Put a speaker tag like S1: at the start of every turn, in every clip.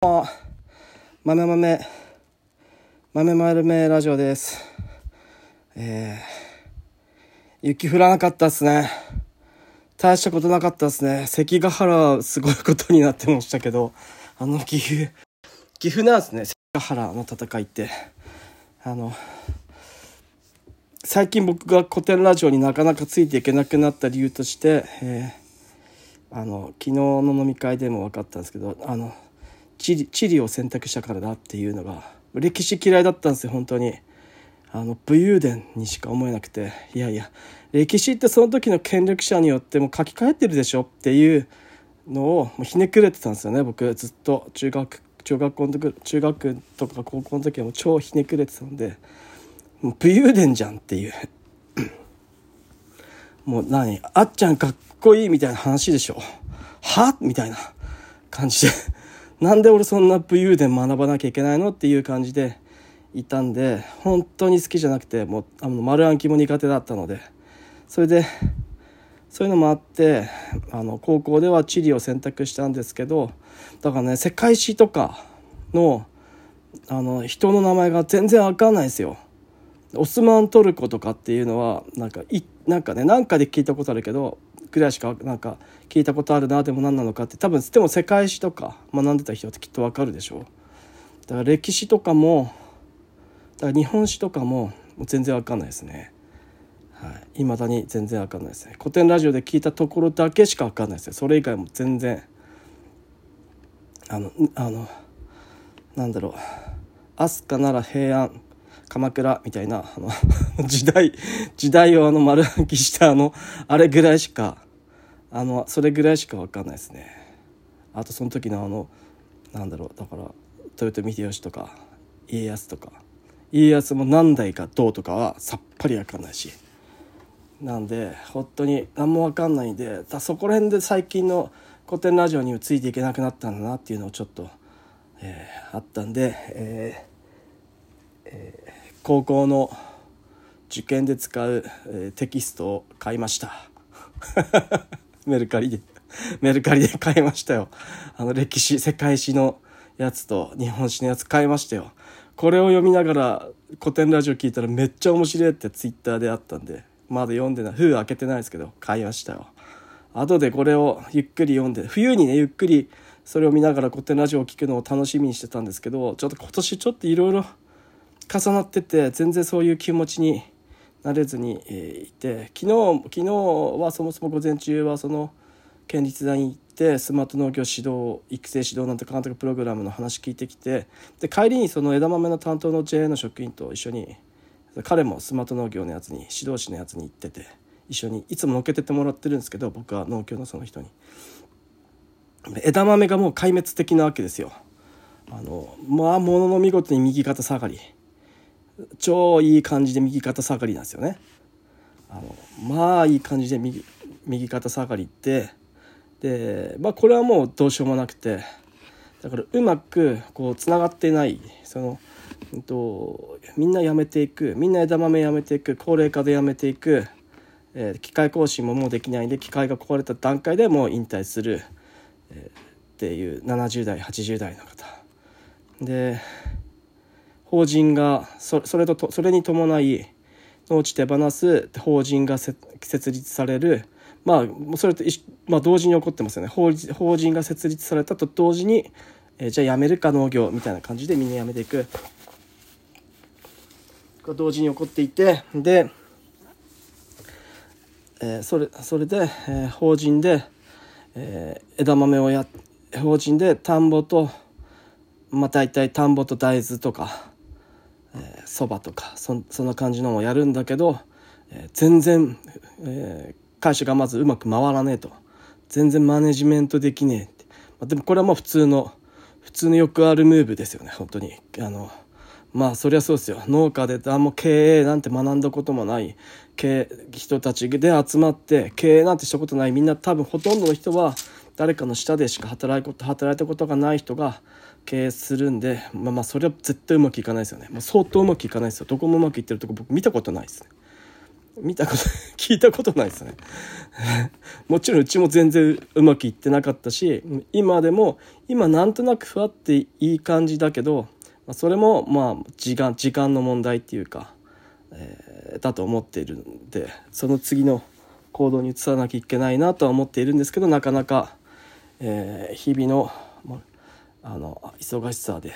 S1: も豆豆豆豆ラジオです。えー、雪降らなかったっすね。大したことなかったっすね。関ヶ原はすごいことになってましたけどあの岐阜岐阜なんですね。関ヶ原の戦いって。あの最近僕が古典ラジオになかなかついていけなくなった理由として、えー、あの昨日の飲み会でも分かったんですけどあの地理を選択したからだっていうのが歴史嫌いだったんですよ本当に。あの武勇伝にしか思えなくて。いやいや歴史ってその時の権力者によっても書き換えてるでしょっていうのをもうひねくれてたんですよね僕。ずっと。中学中学校の時中学とか高校の時はもう超ひねくれてたんで。もう武勇伝じゃんっていう。もう何？あっちゃんかっこいいみたいな話でしょ。は？みたいな感じで。なんで俺そんな武勇伝学ばなきゃいけないのっていう感じでいたんで本当に好きじゃなくてもうあの丸暗記も苦手だったのでそれでそういうのもあってあの高校では地理を選択したんですけどだからね世界史とかのあの人の名前が全然わかんないですよ。オスマントルコとかっていうのはなんかいなんかねなんかで聞いたことあるけどぐらいしかなんか聞いたことあるなでも何なのかって多分でも世界史とか学んでた人ってきっとわかるでしょだから歴史とかもだから日本史とかも全然わかんないですね。はい。まだに全然わかんないですね。古典ラジオで聞いたところだけしかわかんないですよそれ以外も全然あのあのなんだろう。飛鳥なら平安。鎌倉みたいなあの 時代時代をあの丸暗記したあのあれぐらいしかあのそれぐらいしか分かんないですね。あとその時のあのなんだろうだから豊臣秀吉とか家康とか家康も何代かどうとかはさっぱり分かんないし。なんで本当に何も分かんないんでだそこら辺で最近の古典ラジオについていけなくなったんだなっていうのをちょっと、えー、あったんで、えーえー高校の受験で使う、えー、テキストを買いました。メルカリでメルカリで買いましたよ。あの歴史世界史のやつと日本史のやつ買いましたよ。これを読みながら古典ラジオ聞いたらめっちゃ面白いってツイッターであったんでまだ読んでない。封開けてないですけど買いましたよ。後でこれをゆっくり読んで冬にねゆっくりそれを見ながら古典ラジオを聞くのを楽しみにしてたんですけどちょっと今年ちょっといろいろ重なってて全然そういう気持ちになれずに、えいて昨日昨日はそもそも午前中はその県立大に行ってスマート農業指導育成指導なんて監督プログラムの話聞いてきてで帰りにその枝豆の担当の JA の職員と一緒に彼もスマート農業のやつに指導士のやつに行ってて一緒にいつも乗っけてってもらってるんですけど僕は農協のその人に。枝豆がもう壊滅的なわけですよ。あのまあものの見事に右肩下がり。超いい感じで右肩下がりなんですよね。あのまあいい感じで右右肩下がりってでまあこれはもうどうしようもなくてだからうまくこうつながってないその、えっと、みんな辞めていくみんな枝豆辞めていく高齢化で辞めていく、えー、機械更新ももうできないんで機械が壊れた段階でもう引退する、えー、っていう70代80代の方で法人がそれとそれに伴い農地手放す法人が設立される。まあそれと、まあ、同時に起こってますよね。法法人が設立されたと同時に、えー、じゃあ辞めるか農業みたいな感じでみんな辞めていく。が同時に起こっていてで、えー、それそれで、えー、法人で、えー、枝豆をや法人で田んぼとまあ大体田んぼと大豆とかそば、とかそそんな感じのもやるんだけど、えー、全然、えー、会社がまずうまく回らねえと。全然マネジメントできねえって、まあ、でもこれはもう普通の普通のよくあるムーブですよね本当に。あのまあそりゃそうですよ。農家で何も経営なんて学んだこともない経人たちで集まって経営なんてしたことないみんな多分ほとんどの人は誰かの下でしか働働いたことがない人が経営するんでまあまあそれは絶対うまくいかないですよね、まあ、相当うまくいかないですよ。どこもうまくいってるとこ僕見たことないですね。見たこと 聞いたことないですね。もちろんうちも全然うまくいってなかったし今でも今なんとなくふわっていい感じだけどそれもまあ時間時間の問題っていうか、えー、だと思っているんでその次の行動に移さなきゃいけないなとは思っているんですけどなかなか、えー、日々の,、あの忙しさで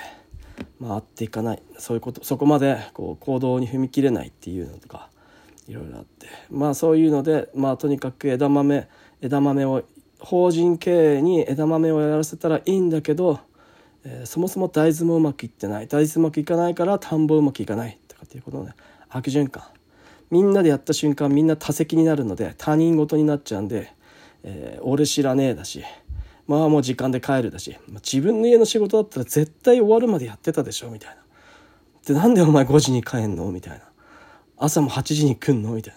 S1: 回っていかない。そういうことそこまでこう行動に踏み切れないっていうのとかいろいろあって。まあそういうのでまあとにかく枝豆枝豆を法人経営に枝豆をやらせたらいいんだけど、えー、そもそも大豆もうまくいってない。大豆うまくいかないから田んぼうまくいかない。とかっていうことのね悪循環。みんなでやった瞬間みんな多責になるので他人事になっちゃうんで、えー、俺知らねえだしまあもう時間で帰るだし、自分の家の仕事だったら絶対終わるまでやってたでしょみたいな。でなんでお前5時に帰んの？みたいな。朝も8時に来んの？みたい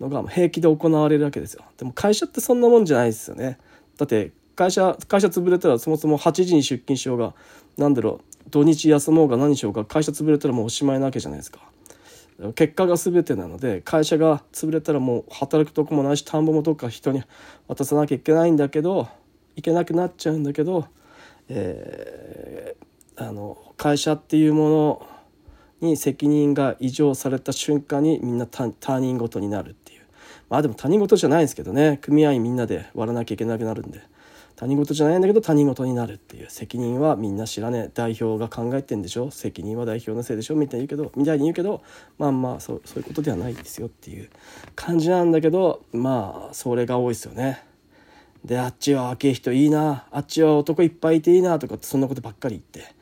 S1: なのが平気で行われるわけですよ。でも会社ってそんなもんじゃないですよね。だって会社会社潰れたらそもそも8時に出勤しようが何だろう土日休もうが何しようが会社潰れたらもうおしまいなわけじゃないですか。結果が全てなので会社が潰れたらもう働くとこもないし田んぼもどっか人に渡さなきゃいけないんだけどいけなくなっちゃうんだけど、えー、あの会社っていうものに責任が異常された瞬間にみんな他人事になるっていう。まあでも他人事じゃないんですけどね。組合員みんなで割らなきゃいけなくなるんで。他人事じゃないんだけど他人事になるっていう。責任はみんな知らねえ。代表が考えてんでしょ。責任は代表のせいでしょ。みたいに言うけどみたいに言うけどまあまあそうそういうことではないですよっていう感じなんだけどまあそれが多いですよね。であっちは若い人いいなあっちは男いっぱいいていいなとかってそんなことばっかり言って、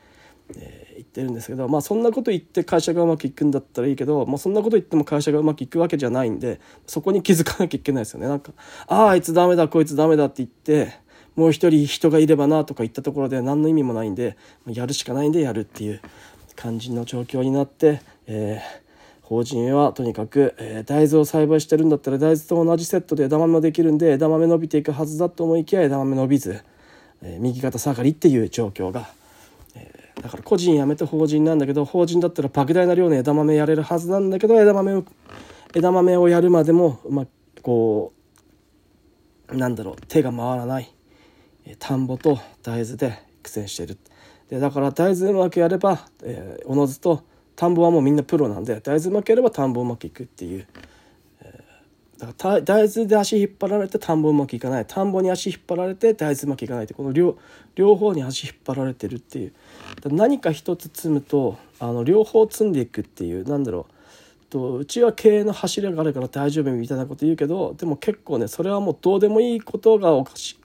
S1: えー、言ってるんですけどまあそんなこと言って会社がうまくいくんだったらいいけど、まあ、そんなこと言っても会社がうまくいくわけじゃないんでそこに気づかなきゃいけないですよね。なんか「あああいつダメだこいつダメだ」って言ってもう一人人がいればなとか言ったところで何の意味もないんでやるしかないんでやるっていう感じの状況になって、えー法人はとにかく、えー、大豆を栽培してるんだったら大豆と同じセットで枝豆もできるんで枝豆伸びていくはずだと思いきや枝豆伸びず、えー、右肩下がりっていう状況が、えー、だから個人辞めて法人なんだけど法人だったら莫大な量の枝豆やれるはずなんだけど枝豆を枝豆をやるまでも、まあ、こうなんだろう手が回らない田んぼと大豆で苦戦してる。でだから大豆うまくやれば、えー、おのずと田んぼはもうみんなプロなんで大豆うまくやれば田んぼうまくいくっていう、えー、だから大豆で足引っ張られて田んぼうまくいかない。田んぼに足引っ張られて大豆うまくいかないってこの両両方に足引っ張られてるっていう。何か一つ積むとあの両方積んでいくっていうなんだろう。とうちは経営の柱があるから大丈夫みたいなこと言うけどでも結構ねそれはもうどうでもいいことがおかしい。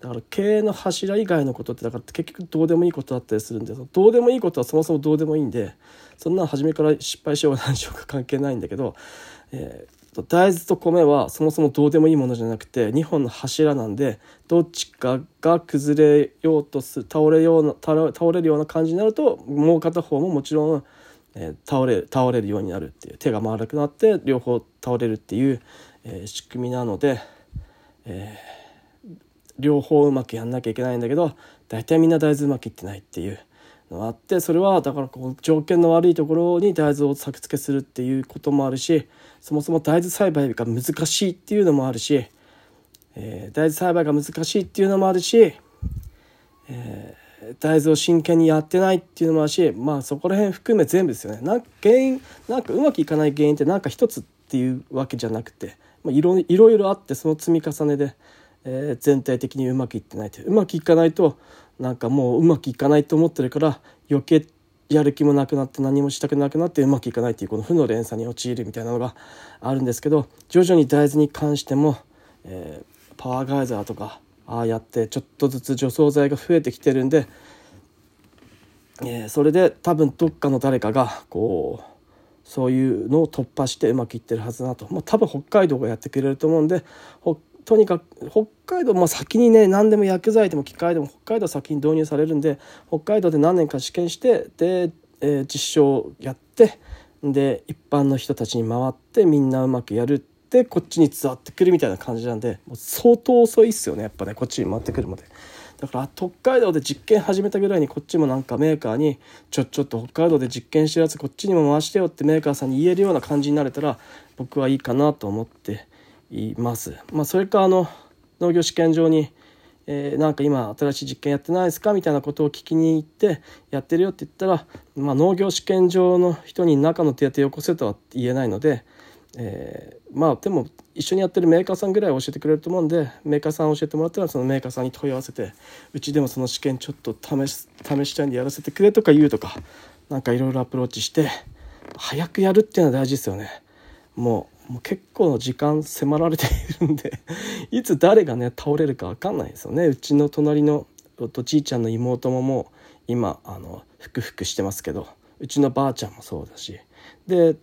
S1: だから経営の柱以外のことってだから結局どうでもいいことだったりするんでどうでもいいことはそもそもどうでもいいんでそんなの初めから失敗しようが何しようか関係ないんだけど、えー、大豆と米はそもそもどうでもいいものじゃなくて2本の柱なんでどっちかが崩れようとする倒れような倒れるような感じになるともう片方ももちろん、えー、倒れ倒れるようになるっていう手が回らなくなって両方倒れるっていう、えー、仕組みなので、えー、両方うまくやんなきゃいけないんだけど大体みんな大豆うまくいってないっていう。のがあってそれはだからこう条件の悪いところに大豆を作付けするっていうこともあるしそもそも大豆栽培が難しいっていうのもあるし、えー、大豆栽培が難しいっていうのもあるし、えー、大豆を真剣にやってないっていうのもあるしまあそこら辺含め全部ですよね。なんか原因なんかうまくいかない原因ってなんか一つっていうわけじゃなくて、まあ、いろいろいろあってその積み重ねで、えー、全体的にうまくいってないとう。まくいかないとなんかもううまくいかないと思ってるから余計やる気もなくなって何もしたくなくなってうまくいかないっていうこの負の連鎖に陥るみたいなのがあるんですけど徐々に大豆に関しても、えー、パワーガイザーとかああやってちょっとずつ除草剤が増えてきてるんで、えー、それで多分どっかの誰かがこうそういうのを突破してうまくいってるはずだと、まあ、多分北海道がやってくれると思うんでとにかく北海道、まあ、先にね何でも薬剤でも機械でも北海道先に導入されるんで北海道で何年か試験してで、えー、実証やってで一般の人たちに回ってみんなうまくやるってこっちに伝わってくるみたいな感じなんでもう相当遅いっすよねやっぱねこっちに回ってくるまで。だから北海道で実験始めたぐらいにこっちもなんかメーカーにちょちょっと北海道で実験してるやつこっちにも回してよってメーカーさんに言えるような感じになれたら僕はいいかなと思っています。まあ、それかあの農業試験場にえー、なんか今新しい実験やってないですかみたいなことを聞きに行ってやってるよって言ったら、まあ、農業試験場の人に中の手当てよこせとは言えないので、えー、まあでも一緒にやってるメーカーさんぐらい教えてくれると思うんでメーカーさん教えてもらったらそのメーカーさんに問い合わせてうちでもその試験ちょっと試し試したいんでやらせてくれとか言うとかなんかいろいろアプローチして早くやるっていうのは大事ですよね。もうもう結構の時間迫られているんで いつ誰がね倒れるか分かんないですよね。うちの隣のとじいちゃんの妹ももう今あのふくふくしてますけどうちのばあちゃんもそうだし。で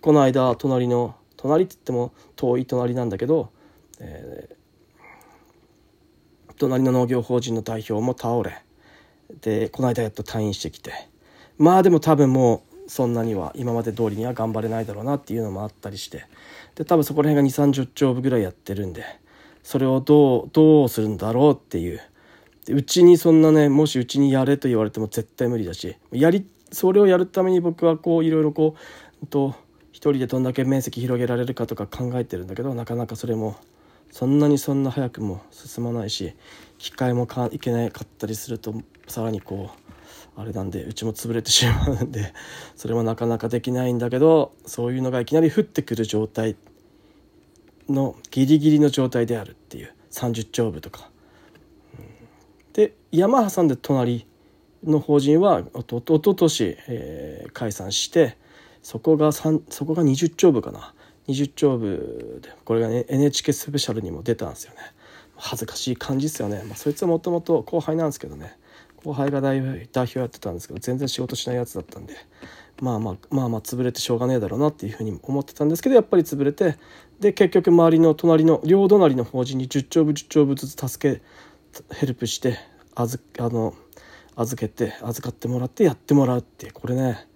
S1: この間隣の隣って言っても遠い隣なんだけど、えー、隣の農業法人の代表も倒れでこの間やっと退院してきて。まあでも多分もうそんなには今まで通りには頑張れないだろうなっていうのもあったりして。で多分そこら辺が2 3 0兆部ぐらいやってるんでそれをどうどうするんだろうっていう。うちにそんなねもしうちにやれと言われても絶対無理だしやりそれをやるために僕はこういろいろこうと一人でどんだけ面積広げられるかとか考えてるんだけどなかなかそれもそんなにそんな早くも進まないし機械もかいけなかったりするとさらにこうあれなんでうちも潰れてしまうんで それもなかなかできないんだけどそういうのがいきなり降ってくる状態のギリギリの状態であるっていう30丁部とか。で山挟んで隣の法人はおとおととし、えー、解散してそこがそこが20丁部かな。20丁部でこれが、ね、NHK スペシャルにも出たんですよね。恥ずかしい感じですよね、まあ、そいつはもともと後輩なんですけどね。後輩が代表やってたんですけど全然仕事しないやつだったんでまあまあまあまあ潰れてしょうがねえだろうなっていうふうに思ってたんですけどやっぱり潰れてで結局周りの隣の両隣の法人に10丁部10丁部ずつ助けヘルプして預あの預けて預かってもらってやってもらうってこれね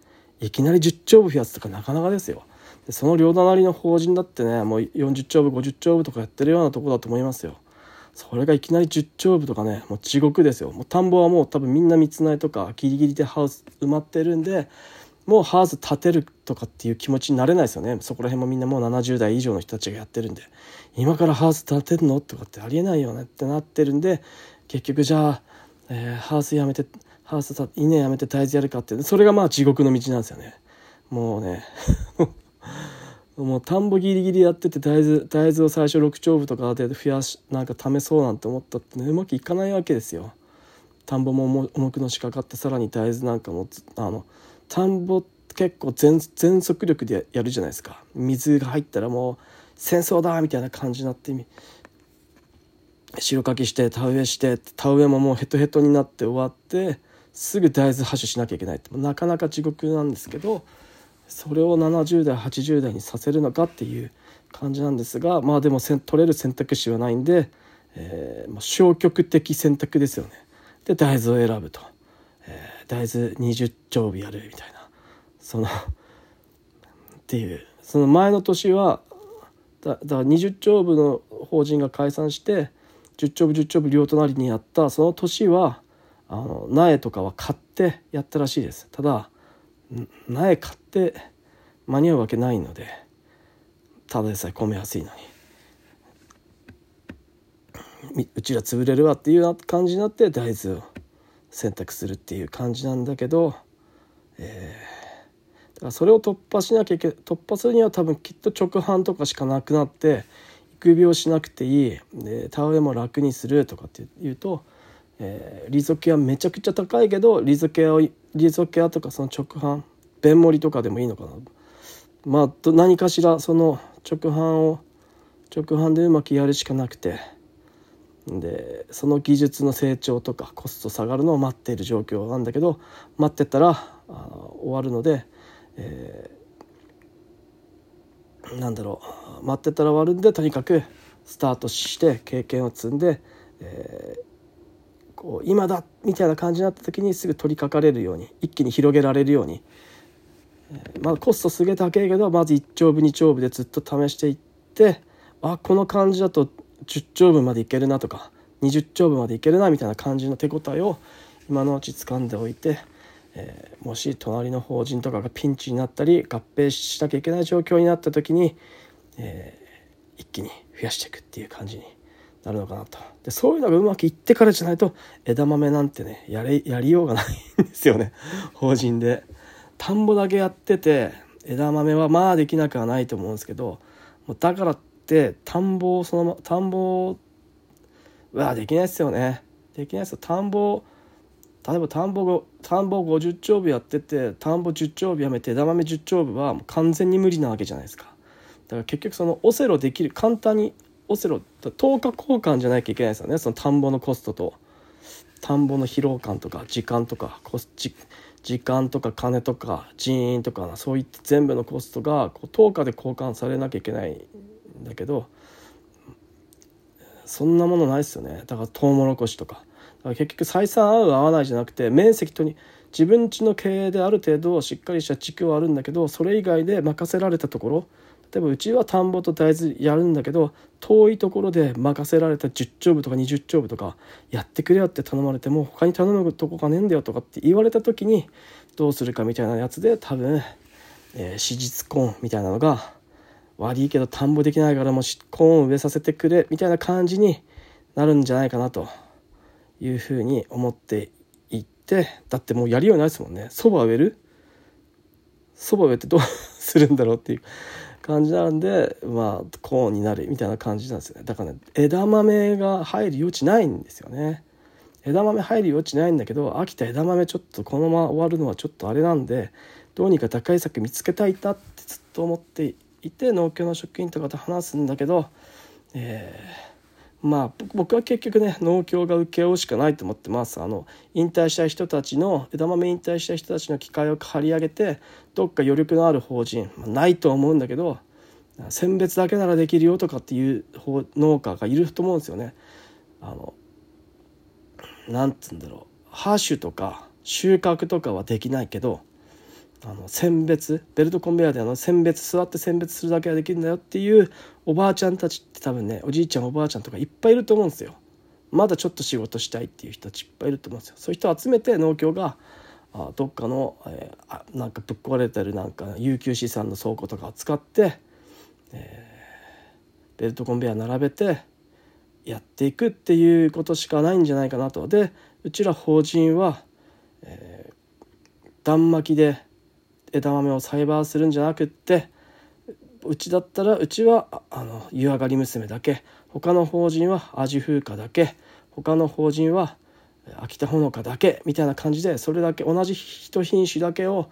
S1: いきなり10丁部増やすとかなかなかですよ。でその両隣の法人だってねもう40丁部50丁部とかやってるようなとこだと思いますよ。それがいきなり10丁部とかねもう地獄ですよ。もう田んぼはもう多分みんな三つ苗とかギリギリでハウス埋まってるんでもうハウス建てるとかっていう気持ちになれないですよね。そこら辺もみんなもう70代以上の人たちがやってるんで。今からハウス建てるの？とかってありえないよねってなってるんで結局じゃあ、えー、ハウスやめてハウス稲やめて大豆やるかってそれがまあ地獄の道なんですよね。もうね。もう田んぼギリギリやってて大豆大豆を最初6丁部とかで増やしなんか試そうなんて思ったって、ね、うまくいかないわけですよ。田んぼも重くのしかかってさらに大豆なんかもあの田んぼ結構全全速力でやるじゃないですか水が入ったらもう戦争だみたいな感じになって白かきして田植えして田植えももうヘトヘトになって終わってすぐ大豆播種しなきゃいけないってなかなか地獄なんですけどそれを70代80代にさせるのかっていう感じなんですがまあでも取れる選択肢はないんで、えー、まあ、消極的選択ですよね。で大豆を選ぶと、えー、大豆20丁日やるみたいな。そのっていう。その前の年はだだから20丁部の法人が解散して10丁部10丁部両隣にやったその年はあの苗とかは買ってやったらしいです。ただ苗買って間に合うわけないのでただでさえ米安いのにうちら潰れるわっていう感じになって大豆を選択するっていう感じなんだけど、えー、だからそれを突破しなきゃいけ突破するには多分きっと直販とかしかなくなって育苗しなくていい。で田植えも楽にするとかっていうとえー、リゾケアめちゃくちゃ高いけどリゾケアをリゾケアとかその直販便盛りとかでもいいのかな。まあ何かしらその直販を直販でうまくやるしかなくて。でその技術の成長とかコスト下がるのを待っている状況なんだけど待ってたらあ終わるので、えー、なんだろう待ってたら終わるんでとにかくスタートして経験を積んで、えーこう今だみたいな感じになった時にすぐ取りかかれるように一気に広げられるように、えー、まあコストすげえ高いけどまず1丁部2丁部でずっと試していってあこの感じだと10丁分までいけるなとか20丁分までいけるなみたいな感じの手応えを今のうち掴んでおいて、えー、もし隣の法人とかがピンチになったり合併しなきゃいけない状況になった時に、えー、一気に増やしていくっていう感じになるのかなと。でそういうのがうまくいってからじゃないと枝豆なんてねやれやりようがないんですよね。法人で。田んぼだけやってて枝豆はまあできなくはないと思うんですけどだからって田んぼそのま田んぼはできないですよね。できないですよ。田んぼ例えば田んぼ田んぼ50丁部やってて田んぼ10丁部やめて枝豆10丁部は完全に無理なわけじゃないですか。だから結局そのオセロできる簡単にオセロ10日交換じゃなきゃいけないですよね。その田んぼのコストと。田んぼの疲労感とか時間とかコス時間とか金とか人員とかそういった全部のコストがこう10日で交換されなきゃいけないんだけどそんなものないですよね。だからトウモロコシとか。だから結局採算合う合わないじゃなくて面積とに自分家の経営である程度しっかりした地区はあるんだけどそれ以外で任せられたところ例えばうちは田んぼと大豆やるんだけど遠いところで任せられた10丁部とか20丁部とかやってくれよって頼まれても他に頼むとこがねえんだよとかって言われた時にどうするかみたいなやつで多分、えー、史実婚みたいなのが悪いけど田んぼできないからもしコーン植えさせてくれみたいな感じになるんじゃないかなというふうに思っていってだってもうやりようないですもんね。そば植える？そば植えてどうするんだろうっていう。感じなんでまあコーンになるみたいな感じなんですよね。だからね枝豆が入る余地ないんですよね。枝豆入る余地ないんだけど秋田枝豆ちょっとこのまま終わるのはちょっとあれなんでどうにか打開策見つけたいなってずっと思っていて農協の職員とかと話すんだけど、えー、まあ僕は結局ね農協が請け負うしかないと思ってます。あの引退した人たちの枝豆引退した人たちの機会を借り上げてどっか余力のある法人、ま、ないとは思うんだけど選別だけならできるよとかっていう農家がいると思うんですよね。あのなんつうんだろうハッシュとか収穫とかはできないけどあの選別ベルトコンベヤーであの選別座って選別するだけはできるんだよっていうおばあちゃんたちって多分ねおじいちゃんおばあちゃんとかいっぱいいると思うんですよ。まだちょっと仕事したいっていう人たちいっぱいいると思うんですよ。そういう人を集めて農協があどっかの、えー、あなんかぶっ壊れてるなんか有給資産の倉庫とかを使って、えー、ベルトコンベヤー並べてやっていくっていうことしかないんじゃないかなと。でうちら法人は、えー、断巻きで枝豆を栽培するんじゃなくってうちだったらうちはあの湯上がり娘だけ他の法人は味風花だけ他の法人は秋田ほのかだけみたいな感じでそれだけ同じ一品種だけを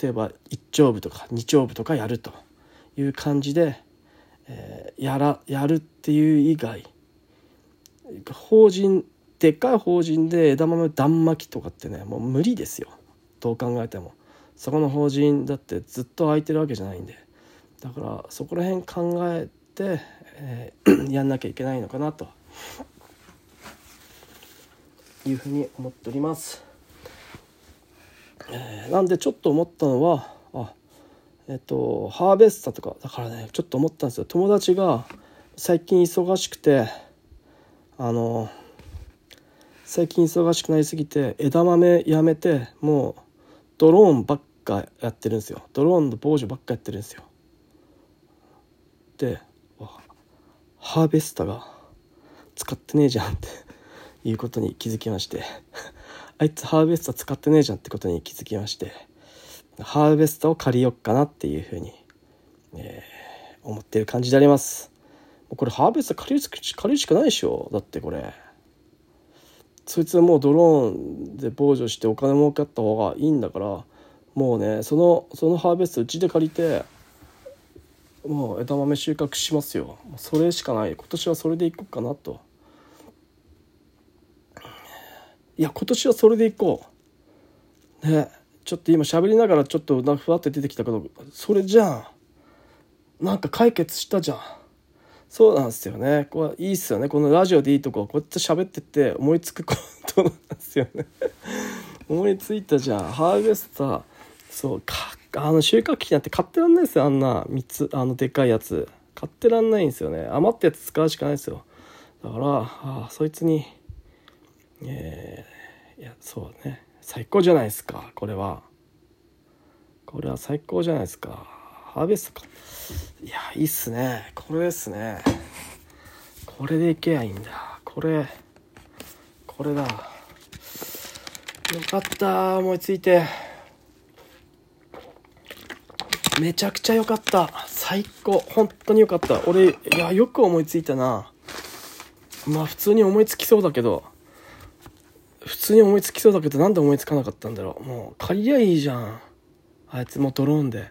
S1: 例えば1丁部とか2丁部とかやるという感じで、えー、やらやるっていう以外法人でっかい法人で枝豆断巻きとかってねもう無理ですよ。どう考えても。そこの法人だってずっと空いてるわけじゃないんで。だからそこら辺考えて、えー、やんなきゃいけないのかなと。いうふうに思っております。えー、なんでちょっと思ったのはあえっとハーベスタとかだからねちょっと思ったんですよ。友達が最近忙しくてあの最近忙しくなりすぎて枝豆やめてもうドローンばっかやってるんですよ。ドローンの防除ばっかやってるんですよ。でハーベスタが使ってねえじゃんって。いうことに気づきまして あいつハーベスタ使ってねえじゃんってことに気づきましてハーベスタを借りよっかなっていうふうに、えー、思ってる感じであります。これハーベスタ借りる借りるしかないでしょ。だってこれ。そいつはもうドローンで防除してお金儲かった方がいいんだからもうねそのそのハーベストうちで借りてもう枝豆収穫しますよ。それしかない。今年はそれでいこうかなと。いや今年はそれでいこう。ね。ちょっと今喋りながらちょっとふわって出てきたけどそれじゃん。なんか解決したじゃん。そうなんですよね。これいいっすよね。このラジオでいいとこ。こうやって喋ってて思いつくことなんですよね。思いついたじゃん。ハーベスター。そうかあの収穫機なんて買ってらんないですよ。あんな3つあのでかいやつ。買ってらんないんですよね。余ったやつ使うしかないですよ。だからあそいつにえー、いやそうね。最高じゃないですかこれは。これは最高じゃないですか。ハーベストか。いやいいっすね。これですね。これでいけばいいんだ。これこれだ。よかった思いついて。めちゃくちゃ良かった。最高。本当に良かった。俺いやよく思いついたな。まあ普通に思いつきそうだけど。普通に思いつきそうだけどなんで思いつかなかったんだろう。もう借りりゃいいじゃん。あいつもドローンで。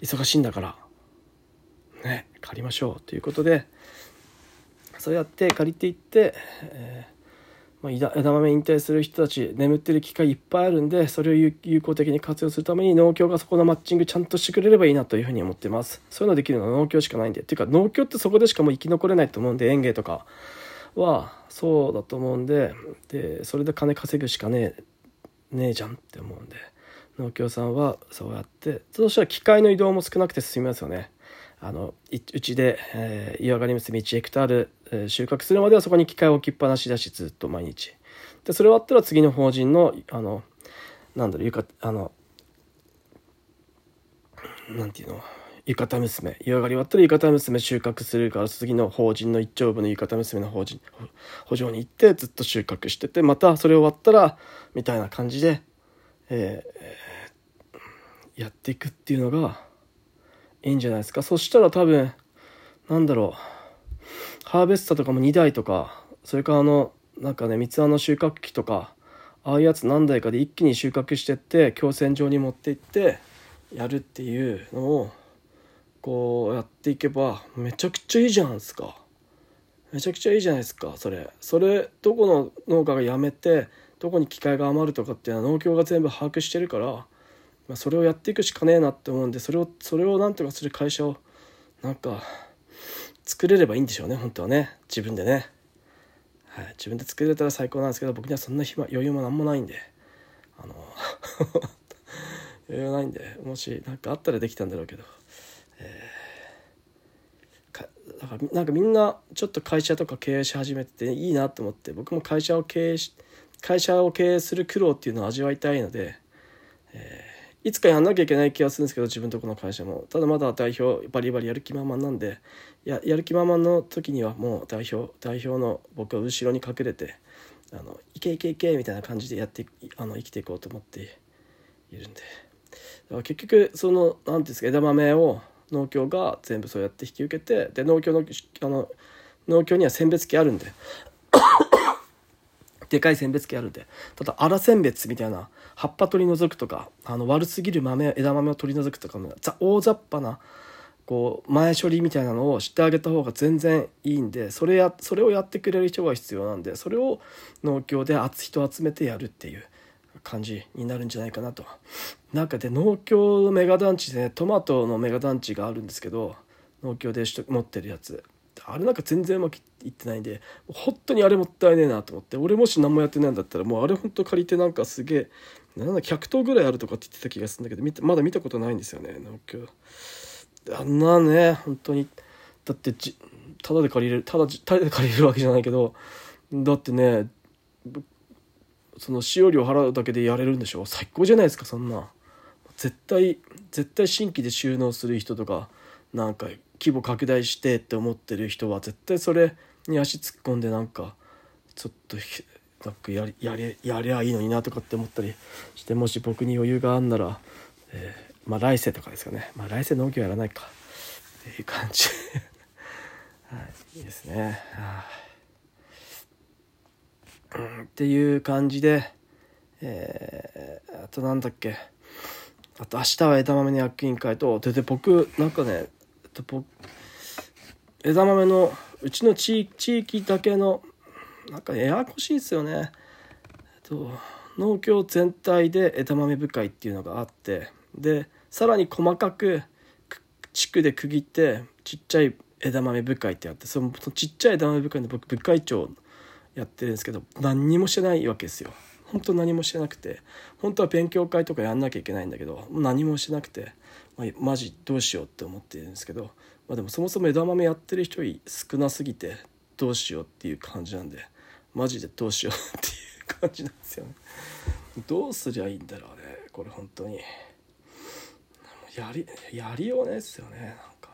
S1: 忙しいんだから。ね借りましょうということで。そうやって借りていって、えー、まあ、枝豆引退する人たち眠ってる機会いっぱいあるんでそれを有効的に活用するために農協がそこのマッチングちゃんとしてくれればいいなというふうに思ってます。そういうのできるのは農協しかないんで。っていうか農協ってそこでしかもう生き残れないと思うんで園芸とかはそうだと思うんででそれで金稼ぐしかねえねえじゃんって思うんで農協さんはそうやってそうしたら機械の移動も少なくて進みますよね。あのうちで、えー、岩刈り結び1ヘクタール、えー、収穫するまではそこに機械置きっぱなしだしずっと毎日。でそれ終わったら次の法人のあのなんだろうゆかあのなんていうの？浴衣娘。湯上がり終わったら浴衣娘収穫するから次の法人の一丁部の浴衣娘の法人補助に行ってずっと収穫しててまたそれ終わったらみたいな感じで、えー、やっていくっていうのがいいんじゃないですかそしたら多分なんだろうハーベスタとかも2台とかそれからあのなんかね三つ葉の収穫機とかああいうやつ何台かで一気に収穫してって強船場に持って行ってやるっていうのをこうやっていけばめちゃくちゃいいじゃないですか。めちゃくちゃいいじゃないですか。それ。それどこの農家が辞めてどこに機械が余るとかっていうのは農協が全部把握してるから、まあ、それをやっていくしかねえなって思うんでそれをそれをなんとかする会社をなんか作れればいいんでしょうね本当はね。自分でね、はい、自分で作れたら最高なんですけど僕にはそんな暇余裕も何もないんで。あの 余裕ないんでもし何かあったらできたんだろうけど。えー、だからなんかみんなちょっと会社とか経営し始めていいなと思って僕も会社を経営し会社を経営する苦労っていうのを味わいたいので、えー、いつかやんなきゃいけない気がするんですけど自分とこの会社も。ただまだ代表バリバリやる気満々なんでややる気満々の時にはもう代表代表の僕は後ろに隠れてあのいけいけいけみたいな感じでやってあの生きていこうと思っているんで。だから結局その何ていうんですか枝豆を農協が全部そうやって引き受けてで農協のあの農協には選別機あるんで。でかい選別機あるんで。ただ荒選別みたいな葉っぱ取り除くとかあの悪すぎる豆枝豆を取り除くとかの大雑把なこう前処理みたいなのをしてあげた方が全然いいんでそれやそれをやってくれる人が必要なんでそれを農協で人を集めてやるっていう。感じになるんじゃないかなと。なんかで農協のメガ団地で、ね、トマトのメガ団地があるんですけど農協で持ってるやつ。あれなんか全然うまくいってないんで本当にあれもったいねえなと思って俺もし何もやってないんだったらもうあれ本当借りてなんかすげえなんだ100頭ぐらいあるとかって言ってた気がするんだけどまだ見たことないんですよね農協。あんなね本当に。だってじただで借りれるただただで借りれるわけじゃないけどだってねその使用料払うだけでやれるんでしょ？最高じゃないですかそんな。絶対絶対新規で収納する人とかなんか規模拡大してって思ってる人は絶対それに足突っ込んでなんかちょっとなんかやりやりやりゃいいのになとかって思ったりしてもし僕に余裕があんなら、えー、まあ来世とかですかね。まあ来世農業やらないか。っていう感じ。はいいいですね。はあっていう感じで、えー、あとなんだっけあと明日は枝豆の役員会とでで僕なんかね枝豆のうちの地域だけのなんかややこしいですよね。と農協全体で枝豆部会っていうのがあってでさらに細かく地区で区切ってちっちゃい枝豆部会ってあってそのちっちゃい枝豆部会の僕部会長やってるんですけど何にもしてないわけですよ。本当何もしてなくて。本当は勉強会とかやんなきゃいけないんだけど何もしてなくて、まあ、マジどうしようって思ってるんですけど、まあ、でもそもそも枝豆やってる人少なすぎてどうしようっていう感じなんでマジでどうしようっていう感じなんですよね。どうすりゃいいんだろうねこれ本当に。やりやりようないですよねなんか。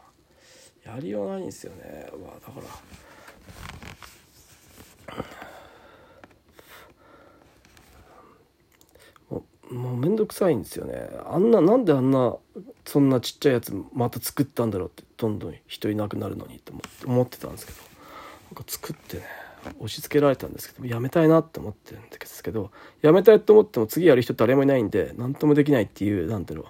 S1: やりようないんですよね。まあだからもうめんどくさいんですよね。あんななんであんなそんなちっちゃいやつまた作ったんだろうってどんどん人いなくなるのにと思ってたんですけど。なんか作ってね押し付けられたんですけどやめたいなって思ってるんですけどやめたいと思っても次やる人誰もいないんで何ともできないっていうなんていう。の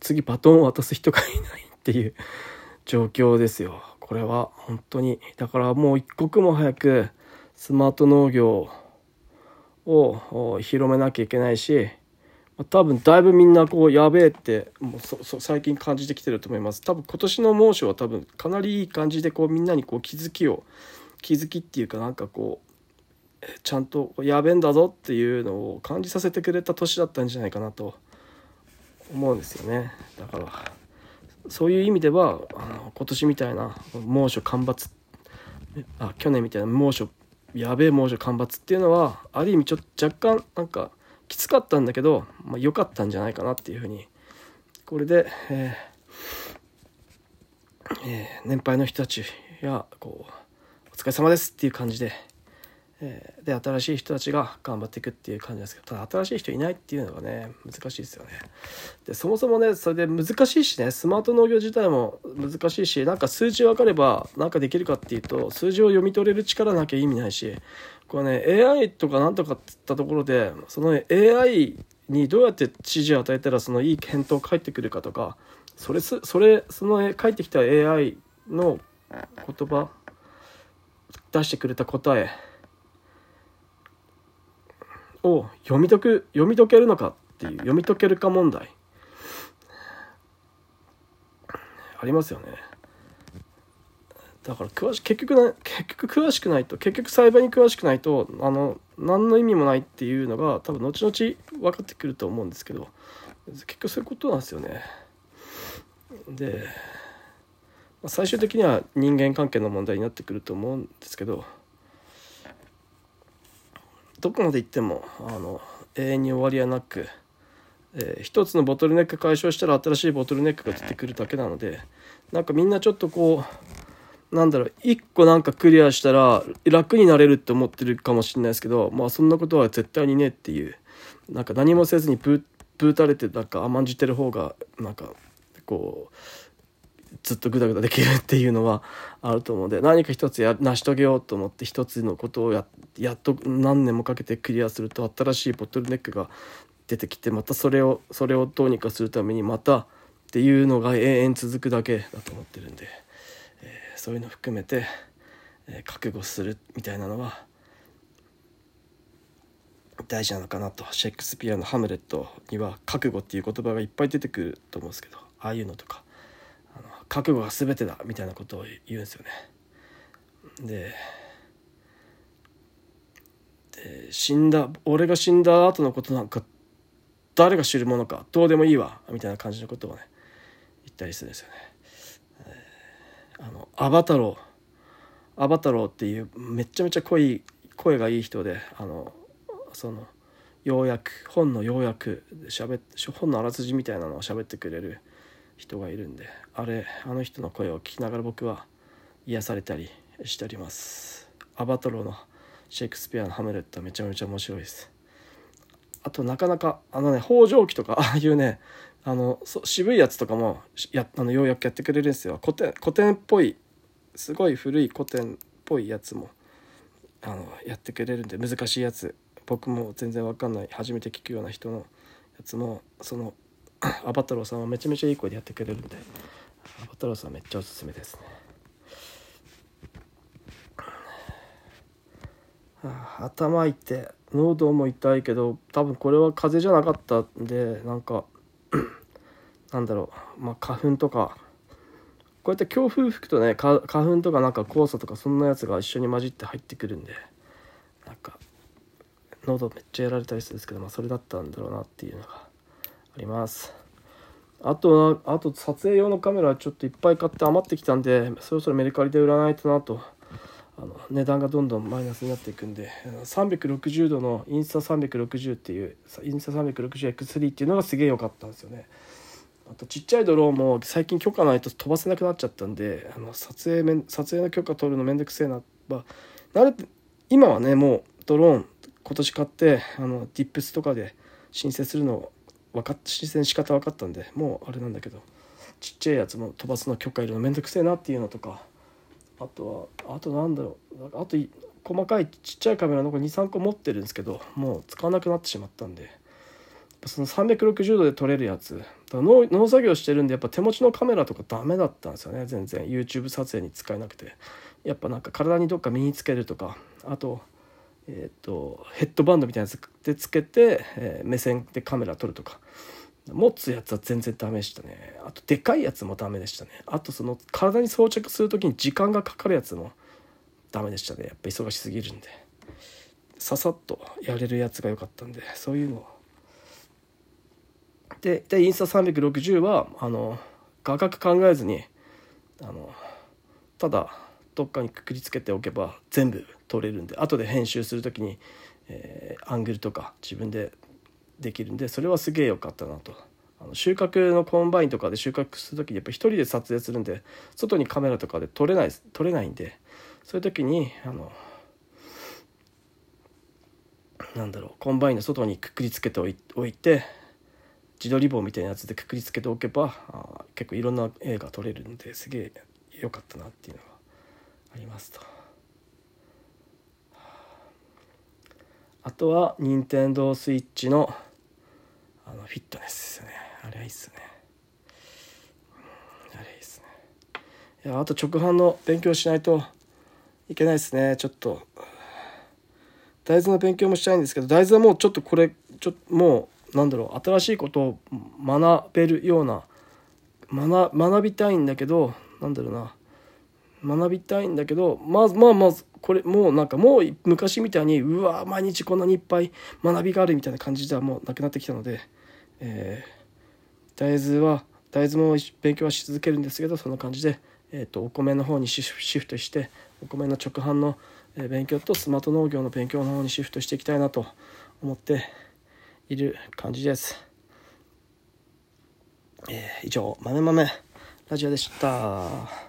S1: 次バトンを渡す人がいないっていう 状況ですよ。これは本当に。だからもう一刻も早くスマート農業を広めなきゃいけないし多分だいぶみんなこうやべえってもう最近感じてきてると思います。多分今年の猛暑は多分かなりいい感じでこうみんなにこう気づきを気づきっていうかなんかこうちゃんとやべえんだぞっていうのを感じさせてくれた年だったんじゃないかなと。思うんですよね。だからそういう意味ではあの今年みたいな猛暑干ばつあ去年みたいな猛暑やべえ猛暑干ばつっていうのはある意味ちょっと若干なんかきつかったんだけど、まあ、良かったんじゃないかなっていうふうに。これで、えーえー、年配の人たちやこうお疲れ様ですっていう感じで、えー、で新しい人たちが頑張っていくっていう感じですけどただ新しい人いないっていうのがね難しいですよね。でそもそもねそれで難しいしねスマート農業自体も難しいしなんか数字分かればなんかできるかっていうと数字を読み取れる力なきゃ意味ないしこれね AI とかなんとかって言ったところでその AI にどうやって指示を与えたらそのいい返答返ってくるかとかそれそれその返ってきた AI の言葉出してくれた答えを読み解く読み解けるのかっていう読み解けるか問題ありますよね。だから詳し結局な結局詳しくないと結局栽培に詳しくないとあの何の意味もないっていうのが多分後々分かってくると思うんですけど結局そういうことなんですよね。で、ま、最終的には人間関係の問題になってくると思うんですけどどこまで行ってもあの永遠に終わりはなく、えー、一つのボトルネック解消したら新しいボトルネックが出てくるだけなのでなんかみんなちょっとこうなんだろう、一個なんかクリアしたら楽になれるって思ってるかもしれないですけど、まあそんなことは絶対にねっていう、なんか何もせずにブーたれてなんか甘んじてる方が、なんかこう、ずっとグダグダできるっていうのは あると思うので、何か一つや成し遂げようと思って一つのことをややっと何年もかけてクリアすると新しいボトルネックが出てきて、またそれを、それをどうにかするためにまたっていうのが永遠続くだけだと思ってるんで。そういうの含めて、え、覚悟するみたいなのは大事なのかなとシェイクスピアの「ハムレット」には「覚悟」っていう言葉がいっぱい出てくると思うんですけどああいうのとかあの覚悟が全てだみたいなことを言うんですよね。でで死んだ俺が死んだ後のことなんか誰が知るものかどうでもいいわみたいな感じのことをね言ったりするんですよね。あのアバタローアバタローっていうめちゃめちゃ濃い声がいい人であのその要約本の要約しゃべ本のあらすじみたいなのを喋ってくれる人がいるんであれあの人の声を聞きながら僕は癒されたりしております。アバタローのシェイクスピアの「ハムレット」はめちゃめちゃ面白いです。あとなかなかあのね北条記とか ああいうねあの渋いやつとかもやあのようやくやってくれるんですよ古典古典っぽいすごい古い古典っぽいやつもあのやってくれるんで難しいやつ僕も全然わかんない初めて聞くような人のやつもその アバタローさんはめちゃめちゃいい声でやってくれるんでアバタローさんめっちゃおすすめですね。はあ、頭痛い喉も痛いけど多分これは風邪じゃなかったんでなんか なんだろう、まあ、花粉とかこうやって強風吹くとね花粉とかなんか黄砂とかそんなやつが一緒に混じって入ってくるんでなんか喉めっちゃやられたりするんですけど、まあ、それだったんだろうなっていうのがあります。あとあと撮影用のカメラちょっといっぱい買って余ってきたんでそろそろメルカリで売らないとなとあの値段がどんどんマイナスになっていくんで360度のインスタ360っていうインスタ 360X3 っていうのがすげえ良かったんですよね。あとちっちゃいドローンも最近許可ないと飛ばせなくなっちゃったんであの撮影め撮影の許可取るのめんどくせえな、まあ、慣れて今はねもうドローン今年買ってあのディップスとかで申請するの分かっ申請の仕方分かったんでもうあれなんだけどちっちゃいやつも飛ばすの許可いるのめんどくせえなっていうのとかあとはあとなんだろう。あと細かいちっちゃいカメラの23個持ってるんですけどもう使わなくなってしまったんで。その360度で撮れるやつ。農農作業してるんでやっぱ手持ちのカメラとかダメだったんですよね。全然。YouTube 撮影に使えなくて。やっぱなんか体にどっか身につけるとか。あとえーと、ヘッドバンドみたいなやつでつけて、えー、目線でカメラ撮るとか。持つやつは全然ダメでしたね。あとでかいやつもダメでしたね。あとその体に装着する時に時間がかかるやつもダメでしたね。やっぱ忙しすぎるんで。ささっとやれるやつが良かったんでそういうの。でで Insta360はあの画角考えずにあのただどっかにくくりつけておけば全部撮れるんで後で編集する時に、えー、アングルとか自分でできるんでそれはすげえ良かったなと。あの収穫のコンバインとかで収穫する時にやっぱ一人で撮影するんで外にカメラとかで撮れない撮れないんでそういう時にあのなんだろうコンバインの外にくくりつけておいて自撮り棒みたいなやつでくくりつけておけばあ結構いろんな絵が撮れるんですげえ良かったなっていうのがありますと。あとは任天堂スイッチのあのフィットネスですね。あれはいいっすね。あれいいっすね。いやあと直販の勉強しないといけないですね。ちょっと。大豆の勉強もしたいんですけど大豆はもうちょっとこれちょもうなんだろう。新しいことを学べるような学学びたいんだけどなんだろうな。学びたいんだけどまずまあまずこれもうなんかもう昔みたいにうわ毎日こんなにいっぱい学びがあるみたいな感じではもうなくなってきたので、えー、大豆は大豆も勉強はし続けるんですけどそんな感じで、えーと、お米の方にシフトしてお米の直販の勉強とスマート農業の勉強の方にシフトしていきたいなと思っている感じです。えー、以上、豆豆ラジオでした。